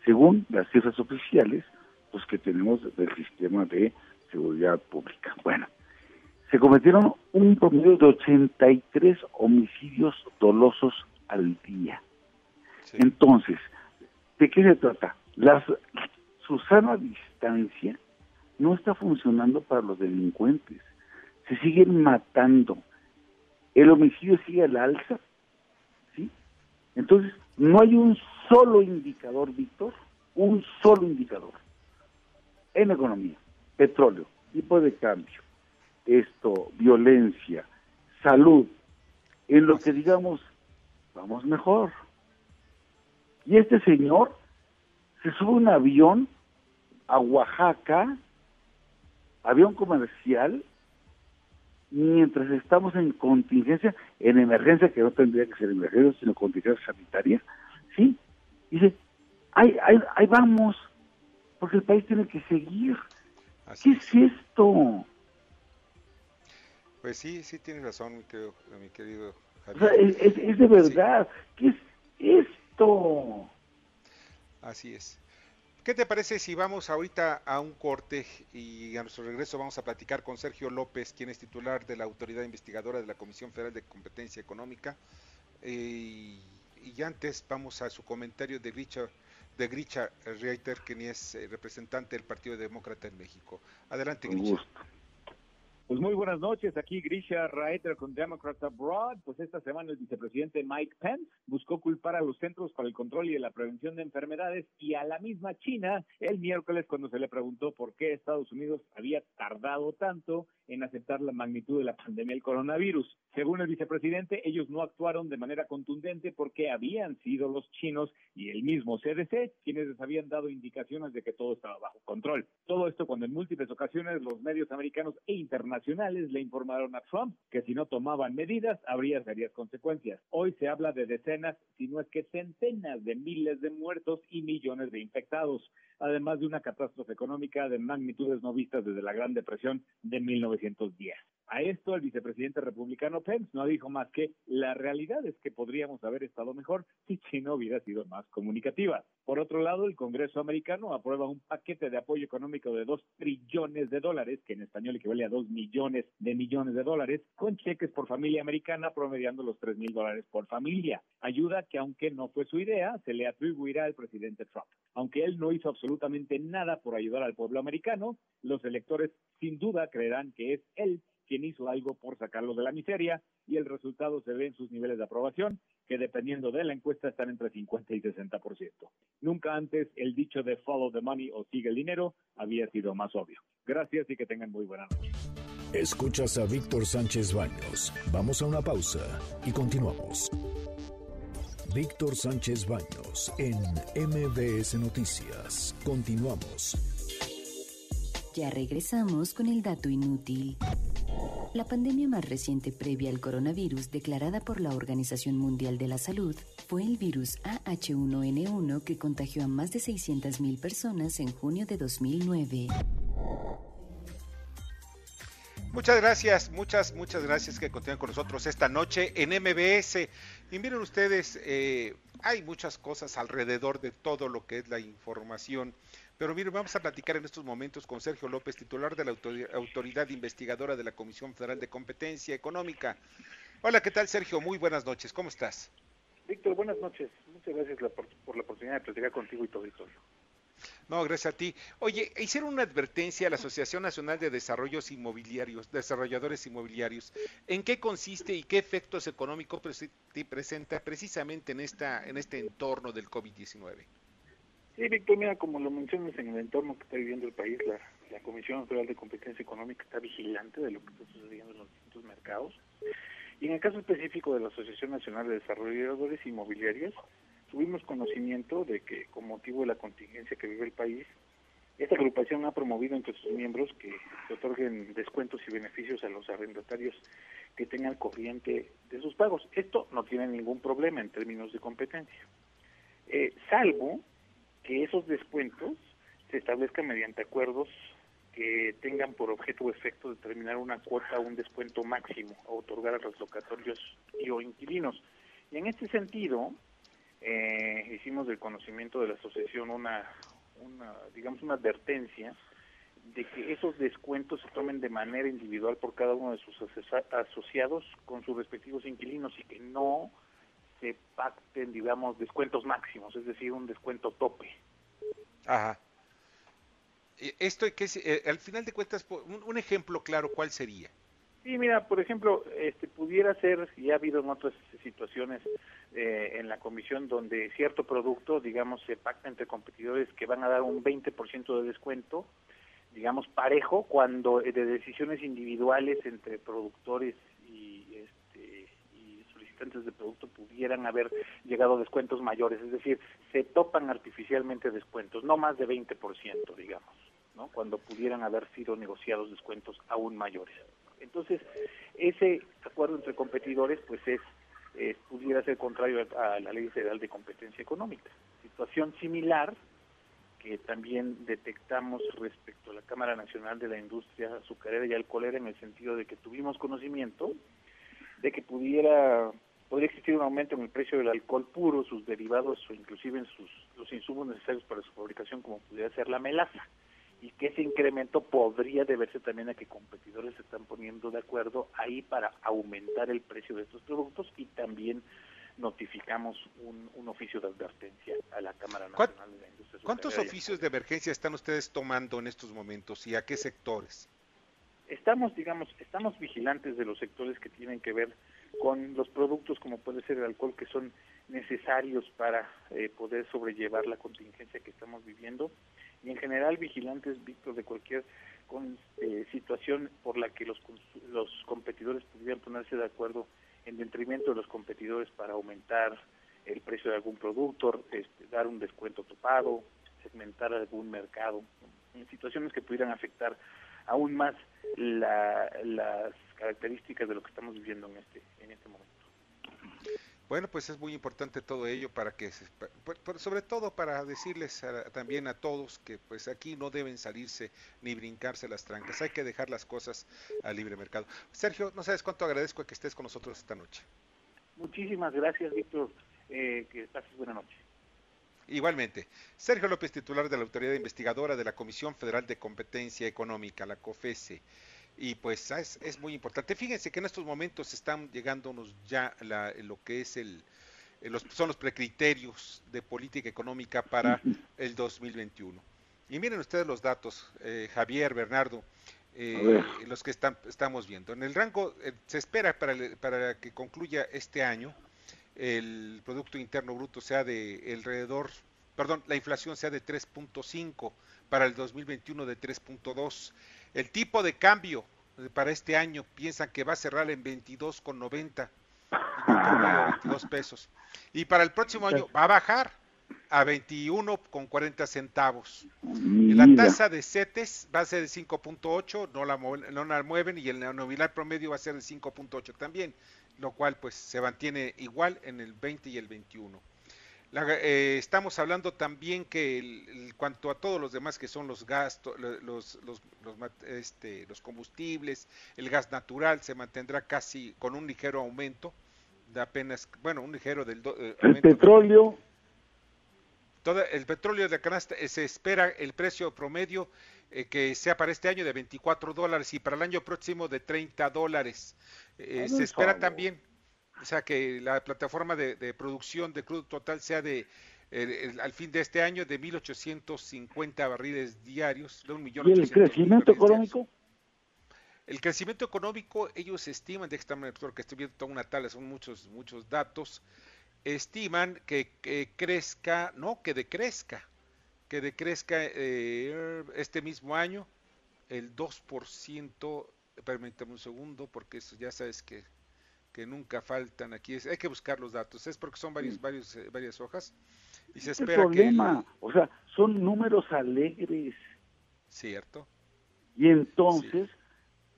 según las cifras oficiales pues que tenemos del sistema de seguridad pública. Bueno, se cometieron un promedio de 83 homicidios dolosos al día. Entonces, ¿de qué se trata? Las, su sana distancia no está funcionando para los delincuentes. Se siguen matando. El homicidio sigue al alza. Entonces, no hay un solo indicador, Víctor, un solo indicador en economía, petróleo, tipo de cambio, esto, violencia, salud, en lo que digamos, vamos mejor. Y este señor se sube un avión a Oaxaca, avión comercial, mientras estamos en contingencia, en emergencia, que no tendría que ser emergencia, sino contingencia sanitaria, ¿sí? Dice, ahí, ahí, ahí vamos, porque el país tiene que seguir. ¿Qué es esto? Pues sí, sí tienes razón, mi querido, mi querido O Javier. sea, es, es- es de verdad. ¿Qué es esto? Así es. ¿Qué te parece si vamos ahorita a un corte y a nuestro regreso vamos a platicar con Sergio López, quien es titular de la Autoridad Investigadora de la Comisión Federal de Competencia Económica? Eh, y antes vamos a su comentario de Richard de Grisha Reiter, quien es eh, representante del Partido Demócrata en México. Adelante, Grisha. Pues muy buenas noches, aquí Grisha Raeter con Democrats Abroad. Pues esta semana el vicepresidente Mike Pence buscó culpar a los Centros para el Control y la Prevención de Enfermedades y a la misma China el miércoles cuando se le preguntó por qué Estados Unidos había tardado tanto en aceptar la magnitud de la pandemia del coronavirus. Según el vicepresidente, ellos no actuaron de manera contundente porque habían sido los chinos y el mismo CDC quienes les habían dado indicaciones de que todo estaba bajo control. Todo esto cuando en múltiples ocasiones los medios americanos e internacionales le informaron a Trump que si no tomaban medidas habría serias consecuencias. Hoy se habla de decenas, si no es que centenas de miles de muertos y millones de infectados además de una catástrofe económica de magnitudes no vistas desde la Gran Depresión de 1910. A esto el vicepresidente republicano Pence no dijo más que la realidad es que podríamos haber estado mejor si China hubiera sido más comunicativa. Por otro lado, el Congreso americano aprueba un paquete de apoyo económico de 2 trillones de dólares, que en español equivale a 2 millones de millones de dólares, con cheques por familia americana promediando los 3 mil dólares por familia. Ayuda que aunque no fue su idea, se le atribuirá al presidente Trump. Aunque él no hizo absolutamente nada por ayudar al pueblo americano, los electores sin duda creerán que es él quien hizo algo por sacarlo de la miseria y el resultado se ve en sus niveles de aprobación, que dependiendo de la encuesta están entre 50 y 60%. Nunca antes el dicho de follow the money o sigue el dinero había sido más obvio. Gracias y que tengan muy buena noche. Escuchas a Víctor Sánchez Baños. Vamos a una pausa y continuamos. Víctor Sánchez Baños en MBS Noticias. Continuamos. Ya regresamos con el dato inútil. La pandemia más reciente previa al coronavirus declarada por la Organización Mundial de la Salud fue el virus AH1N1 que contagió a más de 600.000 personas en junio de 2009. Muchas gracias, muchas, muchas gracias que continúen con nosotros esta noche en MBS. Y miren ustedes, eh, hay muchas cosas alrededor de todo lo que es la información pero mire, vamos a platicar en estos momentos con Sergio López, titular de la Autoridad Investigadora de la Comisión Federal de Competencia Económica. Hola, ¿qué tal Sergio? Muy buenas noches, ¿cómo estás? Víctor, buenas noches. Muchas gracias por, la oportunidad de platicar contigo y todo esto. No, gracias a ti. Oye, hicieron una advertencia a la Asociación Nacional de Desarrollos Inmobiliarios, Desarrolladores Inmobiliarios. ¿En qué consiste y qué efectos económicos presenta precisamente en esta en este entorno del COVID-19? Sí, Víctor, mira, como lo mencionas en el entorno que está viviendo el país, la, Comisión Federal de Competencia Económica está vigilante de lo que está sucediendo en los distintos mercados. Y en el caso específico de la Asociación Nacional de Desarrolladores Inmobiliarios, tuvimos conocimiento de que, con motivo de la contingencia que vive el país, esta agrupación ha promovido entre sus miembros que otorguen descuentos y beneficios a los arrendatarios que tengan corriente de sus pagos. Esto no tiene ningún problema en términos de competencia, eh, salvo que esos descuentos se establezcan mediante acuerdos que tengan por objeto o efecto determinar una cuota o un descuento máximo a otorgar a los locatorios y o inquilinos. Y en este sentido, eh, hicimos del conocimiento de la asociación una, una, digamos, una advertencia de que esos descuentos se tomen de manera individual por cada uno de sus asociados con sus respectivos inquilinos y que no se pacten, digamos, descuentos máximos, es decir, un descuento tope. Ajá. Esto que es, eh, al final de cuentas, un, ejemplo claro, ¿cuál sería? Sí, mira, por ejemplo, este pudiera ser, y ha habido en otras situaciones eh, en la comisión donde cierto producto, digamos, se pacta entre competidores que van a dar un 20% de descuento, digamos, parejo, cuando eh, de decisiones individuales entre productores de producto pudieran haber llegado descuentos mayores, es decir, se topan artificialmente descuentos, no más de 20%, digamos, ¿no? cuando pudieran haber sido negociados descuentos aún mayores. Entonces, ese acuerdo entre competidores, pues es, pudiera ser contrario a, la Ley Federal de Competencia Económica. Situación similar que también detectamos respecto a la Cámara Nacional de la Industria Azucarera y Alcoholera en el sentido de que tuvimos conocimiento de que pudiera podría existir un aumento en el precio del alcohol puro, sus derivados o inclusive en sus los insumos necesarios para su fabricación, como pudiera ser la melaza, y que ese incremento podría deberse también a que competidores se están poniendo de acuerdo ahí para aumentar el precio de estos productos y también notificamos un, un oficio de advertencia a la Cámara Nacional de la Industria ¿Cuántos oficios de emergencia están ustedes tomando en estos momentos y a qué sectores? estamos, digamos, estamos vigilantes de los sectores que tienen que ver con los productos como puede ser el alcohol que son necesarios para eh, poder sobrellevar la contingencia que estamos viviendo y en general vigilantes, Víctor, de cualquier eh, situación por la que los, los competidores pudieran ponerse de acuerdo en detrimento de los competidores para aumentar el precio de algún producto, este, dar un descuento topado, segmentar algún mercado, en situaciones que pudieran afectar aún más la- las características de lo que estamos viviendo en este en este momento. Bueno, pues es muy importante todo ello para que, se- sobre todo para decirles a- también a todos que pues aquí no deben salirse ni brincarse las trancas, hay que dejar las cosas al libre mercado. Sergio, no sabes cuánto agradezco que estés con nosotros esta noche. Muchísimas gracias, Víctor. Eh, que pases buena noche. Igualmente, Sergio López, titular de la Autoridad Investigadora de la Comisión Federal de Competencia Económica, la COFESE. Y pues es, es muy importante. Fíjense que en estos momentos están llegándonos ya la- lo que es el, eh, los, son los precriterios de política económica para el 2021. Y miren ustedes los datos, eh, Javier, Bernardo, eh, los que están, estamos viendo. En el rango, eh, se espera para, para que concluya este año, el Producto Interno Bruto sea de alrededor, perdón, la inflación sea de 3.5, para el 2021 de 3.2. El tipo de cambio para este año piensan que va a cerrar en 22,90, en un promedio de 22 pesos. Y para el próximo año va a bajar a 21,40 centavos. La tasa de CETES va a ser de 5.8, no la, no la mueven y el nominal promedio va a ser de 5.8 también, lo cual pues se mantiene igual en el 20 y el 21. La- eh, estamos hablando también que el, el- cuanto a todos los demás que son los gastos, lo- los, los, los este, los combustibles, el gas natural se mantendrá casi con un ligero aumento, de apenas, bueno, un ligero del do- eh, El petróleo, Todo el petróleo de canasta eh, se espera el precio promedio eh, que sea para este año de 24 dólares y para el año próximo de 30 dólares. Hazme se espera favor. también, o sea, que la plataforma de, de producción de crudo total sea de eh, el- al fin de este año de 1.850 barriles diarios, de un millón y el crecimiento diarios. económico, El crecimiento económico, ellos estiman, déjame que estoy viendo toda una tabla, son muchos, muchos datos, estiman que, que crezca, no, que decrezca, que decrezca eh, este mismo año el 2%, permítame un segundo, porque eso ya sabes que, que nunca faltan aquí, es- hay que buscar los datos, es porque son varios, varios, eh, varias hojas, y se el espera que... el- problema. O sea, son números alegres. Cierto. Y entonces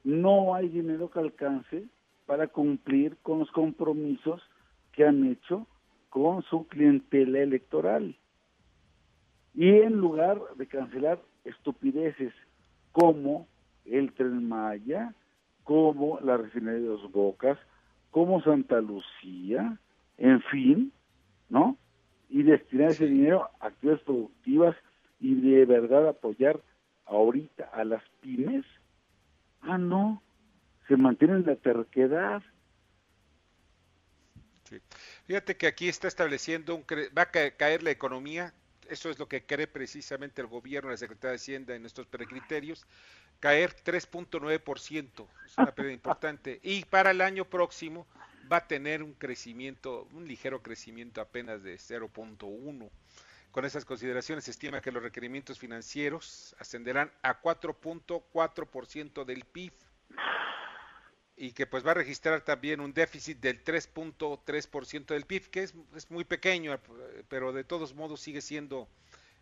no hay dinero que alcance para cumplir con los compromisos que han hecho con su clientela electoral. Y en lugar de cancelar estupideces como el Tren Maya, como la refinería de Dos Bocas, como Santa Lucía, en fin, ¿no? Y destinar ese dinero a actividades productivas y de verdad apoyar ahorita a las pymes, ah, no, se mantiene en la terquedad. Sí. Fíjate que aquí está estableciendo un cre- va a ca- caer la economía, eso es lo que cree precisamente el gobierno, la Secretaría de Hacienda en nuestros precriterios, caer 3.9%, es una pérdida importante, y para el año próximo va a tener un crecimiento, un ligero crecimiento apenas de 0.1. Con esas consideraciones se estima que los requerimientos financieros ascenderán a 4.4% del PIB y que pues va a registrar también un déficit del 3.3% del PIB, que es, es muy pequeño, eh, pero de todos modos sigue siendo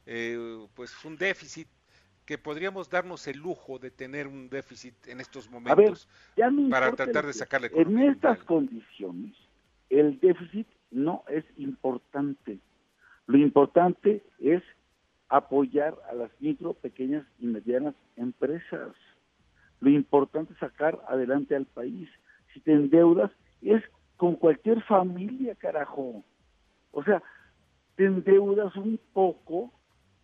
eh, pues un déficit que podríamos darnos el lujo de tener un déficit en estos ver, momentos ya para tratar de sacarle En estas condiciones, el déficit no es importante. Lo importante es apoyar a las micro, pequeñas y medianas empresas. Lo importante es sacar adelante al país. Si te endeudas, es con cualquier familia, carajo. O sea, te endeudas un poco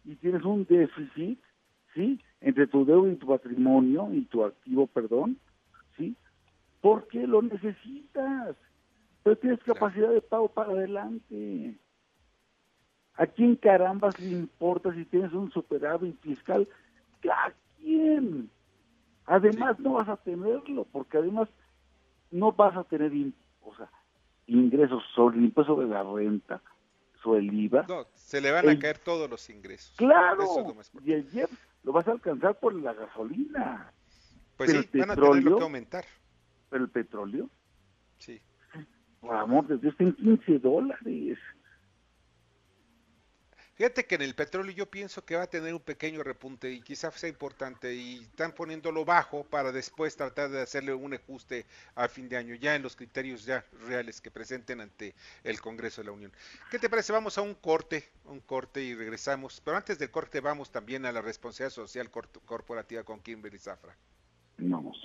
y tienes un déficit, ¿sí? Entre tu deuda y tu patrimonio y tu activo, perdón, ¿sí? Porque lo necesitas. Pero tienes capacidad de pago para adelante. ¿A quién carambas le importa si tienes un superávit fiscal? ¿A quién? Además no vas a tenerlo, porque además no vas a tener o sea, ingresos sobre el impuesto de la renta, sobre el IVA. No, se le van a caer todos los ingresos. Claro, y el IEP lo vas a alcanzar por la gasolina. Pues sí, van a tener que aumentar. Pero el petróleo. Sí. Por amor de Dios, en 15 dólares. Fíjate que en el petróleo yo pienso que va a tener un pequeño repunte y quizás sea importante y están poniéndolo bajo para después tratar de hacerle un ajuste a fin de año, ya en los criterios ya reales que presenten ante el Congreso de la Unión. ¿Qué te parece? Vamos a un corte, un corte y regresamos. Pero antes del corte vamos también a la responsabilidad social corporativa con Kimberly Zafra. Vamos.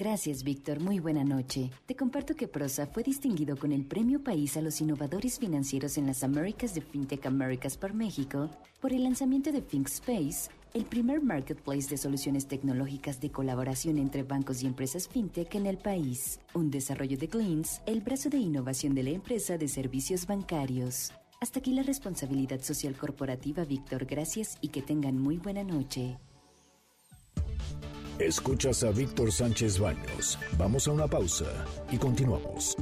Gracias, Víctor. Muy buena noche. Te comparto que Prosa fue distinguido con el Premio País a los Innovadores Financieros en las Américas de FinTech Americas por México por el lanzamiento de ThinkSpace, el primer marketplace de soluciones tecnológicas de colaboración entre bancos y empresas FinTech en el país. Un desarrollo de Gleans, el brazo de innovación de la empresa de servicios bancarios. Hasta aquí la responsabilidad social corporativa, Víctor. Gracias y que tengan muy buena noche. Escuchas a Víctor Sánchez Baños. Vamos a una pausa y continuamos.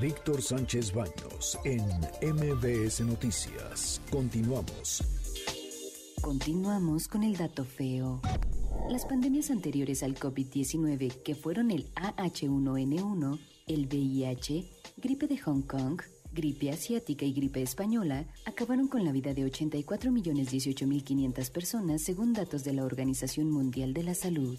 Víctor Sánchez Baños en MBS Noticias. Continuamos. Continuamos con el dato feo. Las pandemias anteriores al COVID-19, que fueron el AH1N1, el VIH, gripe de Hong Kong, gripe asiática y gripe española acabaron con la vida de 84.018.500 personas según datos de la Organización Mundial de la Salud.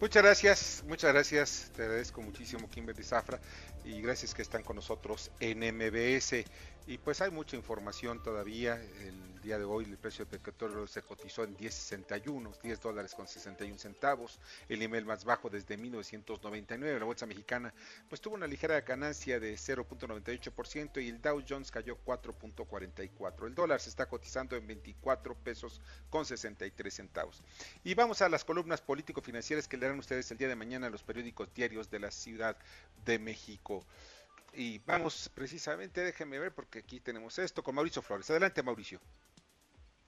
Muchas gracias, muchas gracias. Te agradezco muchísimo, Kimberly Zafra, y gracias que están con nosotros en MBS. Y pues hay mucha información todavía. El día de hoy el precio del petróleo se cotizó en 10.61, 10 dólares con 61 centavos, el nivel más bajo desde 1999. La bolsa mexicana pues tuvo una ligera ganancia de 0.98% y el Dow Jones cayó 4.44. El dólar se está cotizando en 24 pesos con 63 centavos. Y vamos a las columnas político-financieras que leerán ustedes el día de mañana en los periódicos diarios de la Ciudad de México. Y vamos precisamente, déjenme ver porque aquí tenemos esto con Mauricio Flores. Adelante, Mauricio.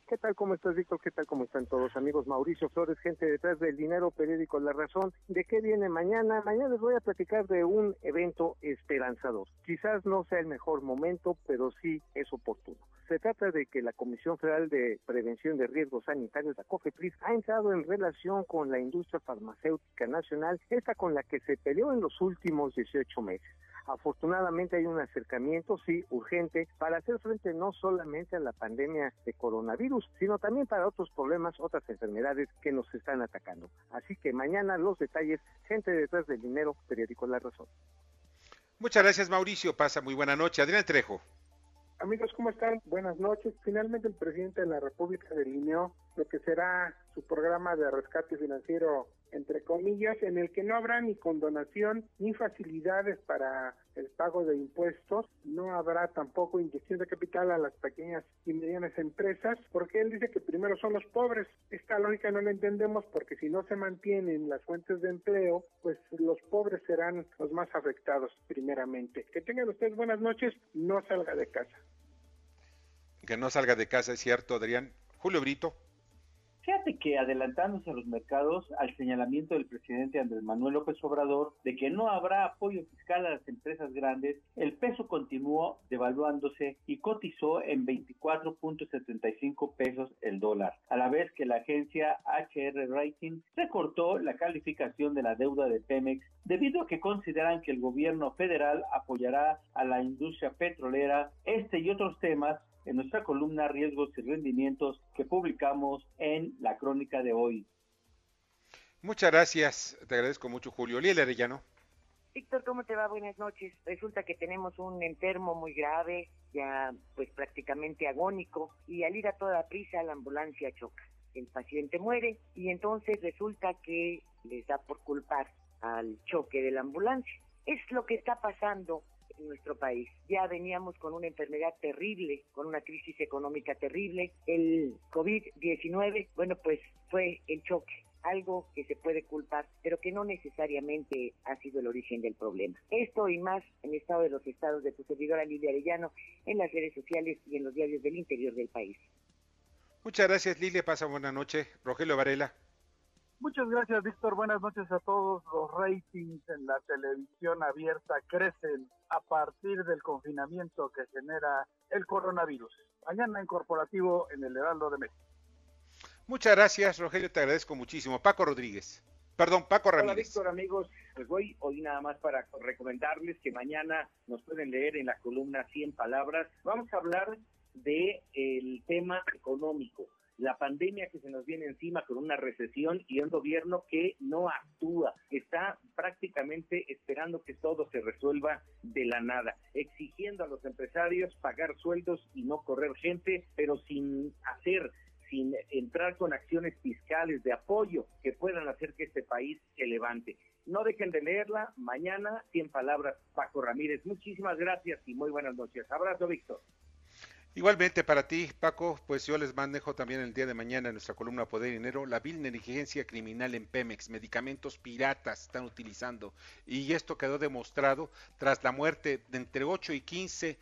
¿Qué tal? ¿Cómo estás, Víctor? ¿Qué tal? ¿Cómo están todos, amigos? Mauricio Flores, gente detrás del dinero, periódico La Razón. ¿De qué viene mañana? Mañana les voy a platicar de un evento esperanzador. Quizás no sea el mejor momento, pero sí es oportuno. Se trata de que la Comisión Federal de Prevención de Riesgos Sanitarios, la COFEPRIS, ha entrado en relación con la industria farmacéutica nacional, esta con la que se peleó en los últimos 18 meses. Afortunadamente hay un acercamiento, sí, urgente, para hacer frente no solamente a la pandemia de coronavirus, sino también para otros problemas, otras enfermedades que nos están atacando. Así que mañana los detalles, gente detrás del dinero, periódico La Razón. Muchas gracias Mauricio, pasa muy buena noche. Adrián Trejo. Amigos, ¿cómo están? Buenas noches. Finalmente el presidente de la República delineó lo que será su programa de rescate financiero, entre comillas, en el que no habrá ni condonación ni facilidades para el pago de impuestos, no habrá tampoco inyección de capital a las pequeñas y medianas empresas, porque él dice que primero son los pobres. Esta lógica no la entendemos porque si no se mantienen las fuentes de empleo, pues los pobres serán los más afectados primeramente. Que tengan ustedes buenas noches, no salga de casa. Que no salga de casa, es cierto, Adrián. Julio Brito. Fíjate que adelantándose a los mercados al señalamiento del presidente Andrés Manuel López Obrador de que no habrá apoyo fiscal a las empresas grandes, el peso continuó devaluándose y cotizó en 24.75 pesos el dólar, a la vez que la agencia HR Rating recortó la calificación de la deuda de Pemex debido a que consideran que el gobierno federal apoyará a la industria petrolera, este y otros temas en nuestra columna Riesgos y Rendimientos que publicamos en la crónica de hoy. Muchas gracias, te agradezco mucho Julio. Liel Arellano. Víctor, ¿cómo te va? Buenas noches. Resulta que tenemos un enfermo muy grave, ya pues prácticamente agónico, y al ir a toda prisa la ambulancia choca. El paciente muere y entonces resulta que les da por culpar al choque de la ambulancia. Es lo que está pasando en nuestro país. Ya veníamos con una enfermedad terrible, con una crisis económica terrible. El COVID-19, bueno, pues fue el choque algo que se puede culpar, pero que no necesariamente ha sido el origen del problema. Esto y más en estado de los estados de tu servidora Lilia Arellano, en las redes sociales y en los diarios del interior del país. Muchas gracias, Lilia. Pasa buena noche. Rogelio Varela. Muchas gracias, Víctor. Buenas noches a todos. Los ratings en la televisión abierta crecen a partir del confinamiento que genera el coronavirus. Mañana en corporativo en el Heraldo de México. Muchas gracias, Rogelio. Te agradezco muchísimo. Paco Rodríguez. Perdón, Paco Ramírez. Hola, Víctor, amigos. Pues voy hoy nada más para recomendarles que mañana nos pueden leer en la columna 100 palabras. Vamos a hablar de el tema económico la pandemia que se nos viene encima con una recesión y un gobierno que no actúa, está prácticamente esperando que todo se resuelva de la nada, exigiendo a los empresarios pagar sueldos y no correr gente, pero sin hacer sin entrar con acciones fiscales de apoyo que puedan hacer que este país se levante. No dejen de leerla. Mañana, 100 palabras, Paco Ramírez. Muchísimas gracias y muy buenas noches. Abrazo, Víctor. Igualmente para ti, Paco, pues yo les manejo también el día de mañana en nuestra columna Poder y Dinero la vil negligencia criminal en Pemex, medicamentos piratas están utilizando y esto quedó demostrado tras la muerte de entre 8 y 15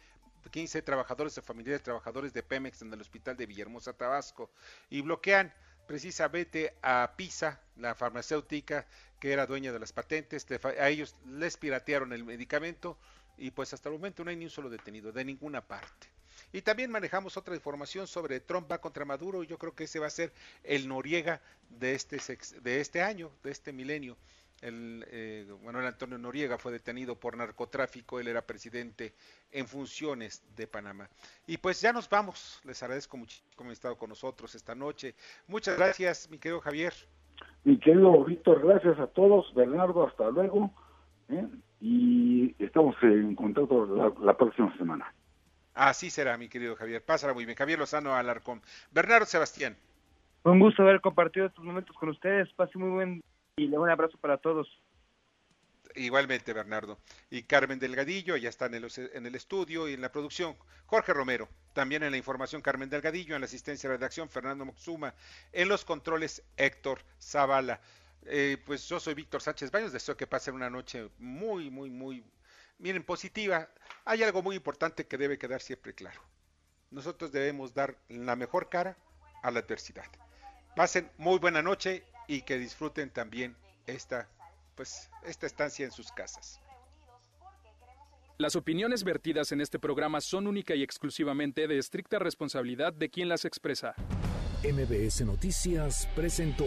15 trabajadores o familiares trabajadores de Pemex en el hospital de Villahermosa, Tabasco, y bloquean precisamente a PISA, la farmacéutica que era dueña de las patentes, a ellos les piratearon el medicamento y pues hasta el momento no hay ni un solo detenido de ninguna parte. Y también manejamos otra información sobre Trump va contra Maduro. Yo creo que ese va a ser el Noriega de este, de este año, de este milenio. El, eh, Manuel Antonio Noriega fue detenido por narcotráfico, él era presidente en funciones de Panamá. Y pues ya nos vamos, les agradezco muchísimo que han estado con nosotros esta noche. Muchas gracias, mi querido Javier. Mi querido Víctor, gracias a todos. Bernardo, hasta luego. ¿eh? Y estamos en contacto la próxima semana. Así será, mi querido Javier. Pásala muy bien. Javier Lozano Alarcón. Bernardo Sebastián. Un gusto haber compartido estos momentos con ustedes. Pase muy buen y un abrazo para todos. Igualmente, Bernardo. Y Carmen Delgadillo, ya está en el, en el, estudio y en la producción. Jorge Romero, también en la información, Carmen Delgadillo, en la asistencia de redacción, Fernando Moxuma, en los controles, Héctor Zavala. Eh, pues yo soy Víctor Sánchez Baños, deseo que pasen una noche muy, muy, muy miren, positiva, hay algo muy importante que debe quedar siempre claro. Nosotros debemos dar la mejor cara a la adversidad. Pasen muy buena noche y que disfruten también esta, pues, esta estancia en sus casas. Las opiniones vertidas en este programa son única y exclusivamente de estricta responsabilidad de quien las expresa. MBS Noticias presentó